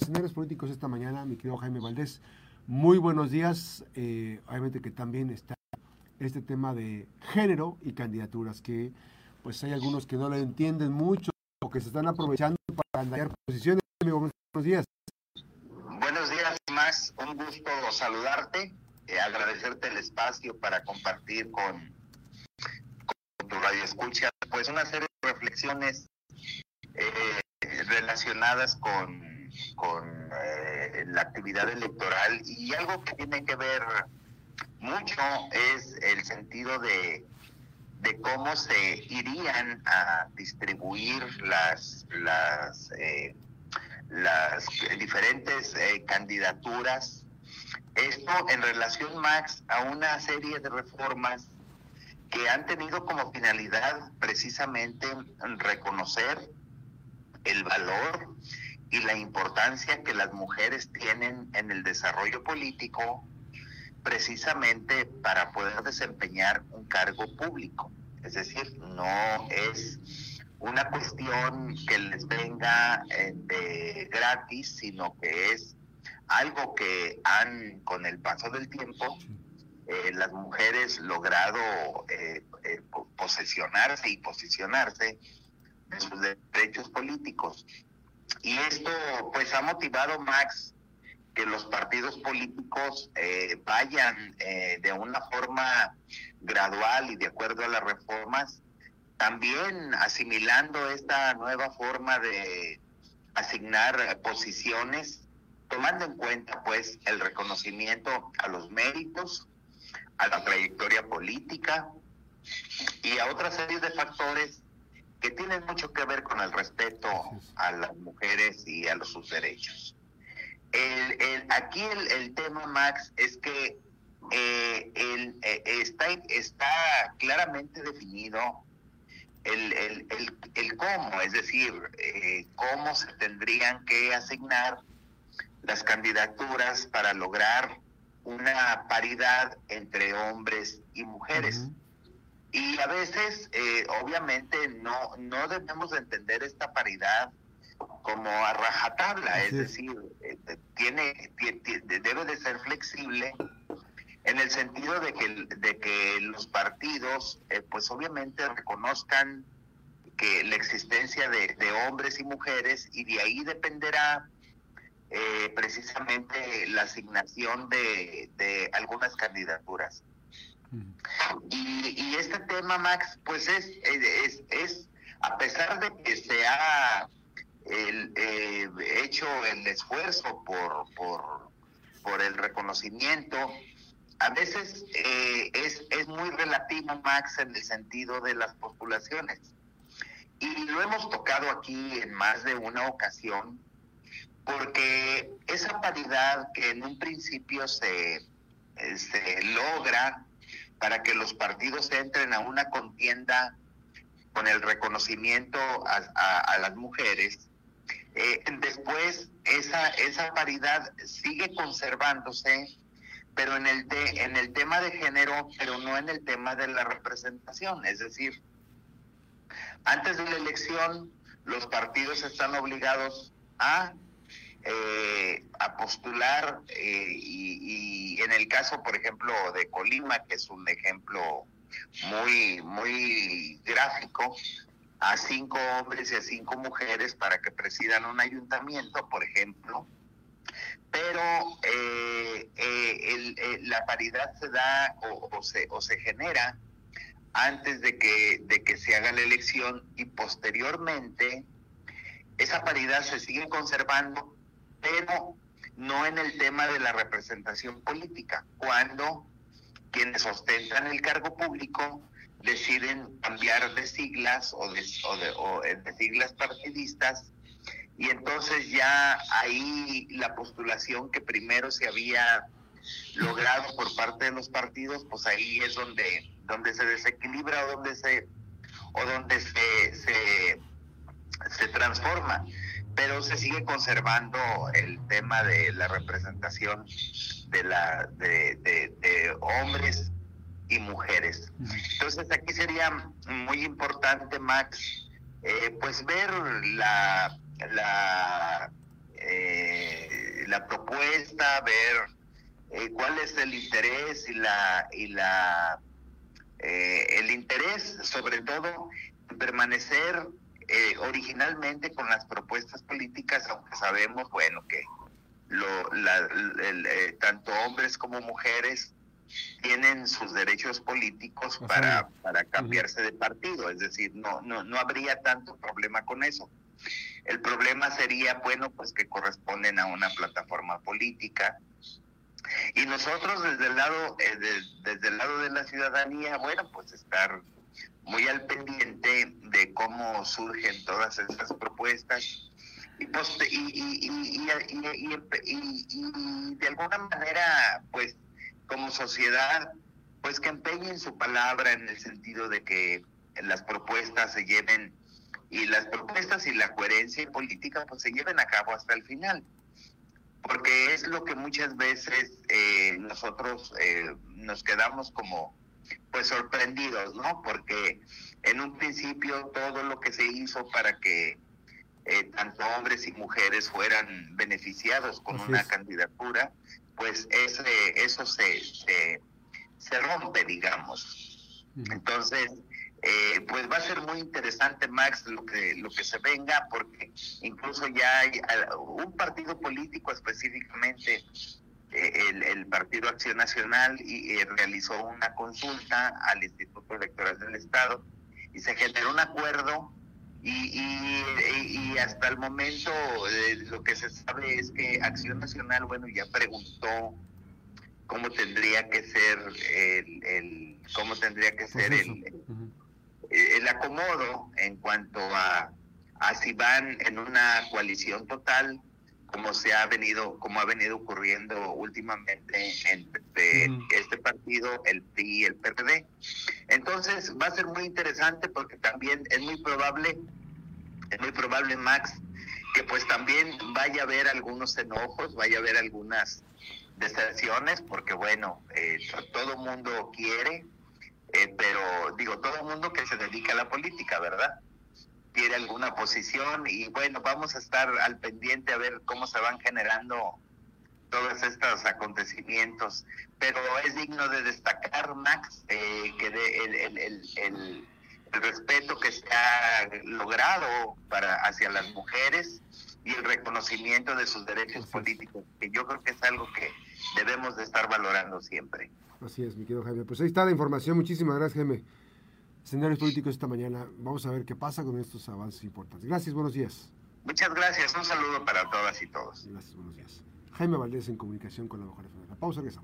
escenarios políticos esta mañana, mi querido Jaime Valdés. Muy buenos días. Eh, obviamente que también está este tema de género y candidaturas, que pues hay algunos que no lo entienden mucho o que se están aprovechando para andar posiciones. buenos días. Buenos días, Max. Un gusto saludarte, eh, agradecerte el espacio para compartir con, con tu radio escucha, pues una serie de reflexiones eh, relacionadas con, con eh, la actividad electoral y algo que tiene que ver mucho es el sentido de, de cómo se irían a distribuir las, las, eh, las diferentes candidaturas. Esto en relación, Max, a una serie de reformas que han tenido como finalidad precisamente reconocer el valor y la importancia que las mujeres tienen en el desarrollo político precisamente para poder desempeñar un cargo público. Es decir, no es una cuestión que les venga eh, gratis, sino que es algo que han, con el paso del tiempo, eh, las mujeres logrado eh, posesionarse y posicionarse de sus derechos políticos. Y esto pues ha motivado, Max, que los partidos políticos eh, vayan eh, de una forma gradual y de acuerdo a las reformas, también asimilando esta nueva forma de asignar posiciones, tomando en cuenta pues el reconocimiento a los méritos, a la trayectoria política y a otra serie de factores que tienen mucho que ver con el respeto a las mujeres y a los, sus derechos. El, aquí el, tema, Max, es que eh, el, eh, está, está claramente definido el, el, el, cómo, es decir, eh, cómo se tendrían que asignar las candidaturas para lograr una paridad entre hombres y mujeres. Y a veces, eh, obviamente, no, no debemos entender esta paridad como a rajatabla, es decir, eh, tiene, debe de ser flexible en el sentido de que, de que los partidos, eh, pues obviamente reconozcan que la existencia de, hombres y mujeres y de ahí dependerá precisamente la asignación de, de algunas candidaturas. Y, este tema, Max, pues es, es, es, a pesar de que se ha el, eh, hecho el esfuerzo por, por, por el reconocimiento, a veces eh, es, es muy relativo, Max, en el sentido de las postulaciones. Y lo hemos tocado aquí en más de una ocasión, porque esa paridad que en un principio se, se logra para que los partidos entren a una contienda con el reconocimiento a, las mujeres, eh, después esa, esa paridad sigue conservándose, pero en el, en el tema de género, pero no en el tema de la representación. Es decir, antes de la elección, los partidos están obligados a eh, a postular eh, y, en el caso, por ejemplo, de Colima, que es un ejemplo muy, muy gráfico, a cinco hombres y a cinco mujeres para que presidan un ayuntamiento, por ejemplo, pero eh, la paridad se da o, se, o se genera antes de que, de que se haga la elección y posteriormente esa paridad se sigue conservando pero no en el tema de la representación política, cuando quienes ostentan el cargo público deciden cambiar de siglas o de, o de, de siglas partidistas y entonces ya ahí la postulación que primero se había logrado por parte de los partidos, pues ahí es donde, donde se desequilibra o donde se o donde se, se, se transforma pero se sigue conservando el tema de la representación de la de, hombres y mujeres. Entonces aquí sería muy importante, Max, eh, pues ver la, la eh, propuesta, ver eh, cuál es el interés y la y la eh, el interés sobre todo en permanecer eh, originalmente con las propuestas políticas, aunque sabemos, bueno, que lo, la, tanto hombres como mujeres tienen sus derechos políticos para, para cambiarse de partido, es decir, no, no, no habría tanto problema con eso. El problema sería, bueno, pues que corresponden a una plataforma política. Y nosotros desde el lado, eh, desde el lado de la ciudadanía, bueno, pues estar muy al pendiente de cómo surgen todas esas propuestas. Y, y, de alguna manera, pues como sociedad, pues que empeñen su palabra en el sentido de que las propuestas se lleven y las propuestas y la coherencia política pues se lleven a cabo hasta el final. Porque es lo que muchas veces eh, nosotros eh, nos quedamos como pues sorprendidos, ¿no? Porque en un principio todo lo que se hizo para que eh, tanto hombres y mujeres fueran beneficiados con una candidatura, pues ese, eso se, se, se rompe, digamos. Entonces, eh, pues va a ser muy interesante, Max, lo que, lo que se venga, porque incluso ya hay un partido político específicamente, eh, el, Partido Acción Nacional, y, eh, realizó una consulta al Instituto Electoral del Estado y se generó un acuerdo. Y, y, hasta el momento lo que se sabe es que Acción Nacional, bueno, ya preguntó cómo tendría que ser el, el cómo tendría que ser el, eh, el acomodo en cuanto a, a si van en una coalición total como se ha venido como ha venido ocurriendo últimamente entre este partido el PRI y el PRD entonces va a ser muy interesante porque también es muy probable es muy probable Max que pues también vaya a haber algunos enojos vaya a haber algunas deserciones porque bueno eh, todo mundo quiere eh, pero digo, todo el mundo que se dedica a la política, ¿verdad? Tiene alguna posición y bueno, vamos a estar al pendiente a ver cómo se van generando todos estos acontecimientos. Pero es digno de destacar, Max, eh, que el, el, el, respeto que se ha logrado para hacia las mujeres y el reconocimiento de sus derechos políticos, que yo creo que es algo que debemos de estar valorando siempre. Así es, mi querido Jaime. Pues ahí está la información. Muchísimas gracias, Jaime. Señores políticos, esta mañana vamos a ver qué pasa con estos avances importantes. Gracias, buenos días. Muchas gracias. Un saludo para todas y todos. Gracias, buenos días. Jaime Valdés en comunicación con la Mujer La pausa, regresamos.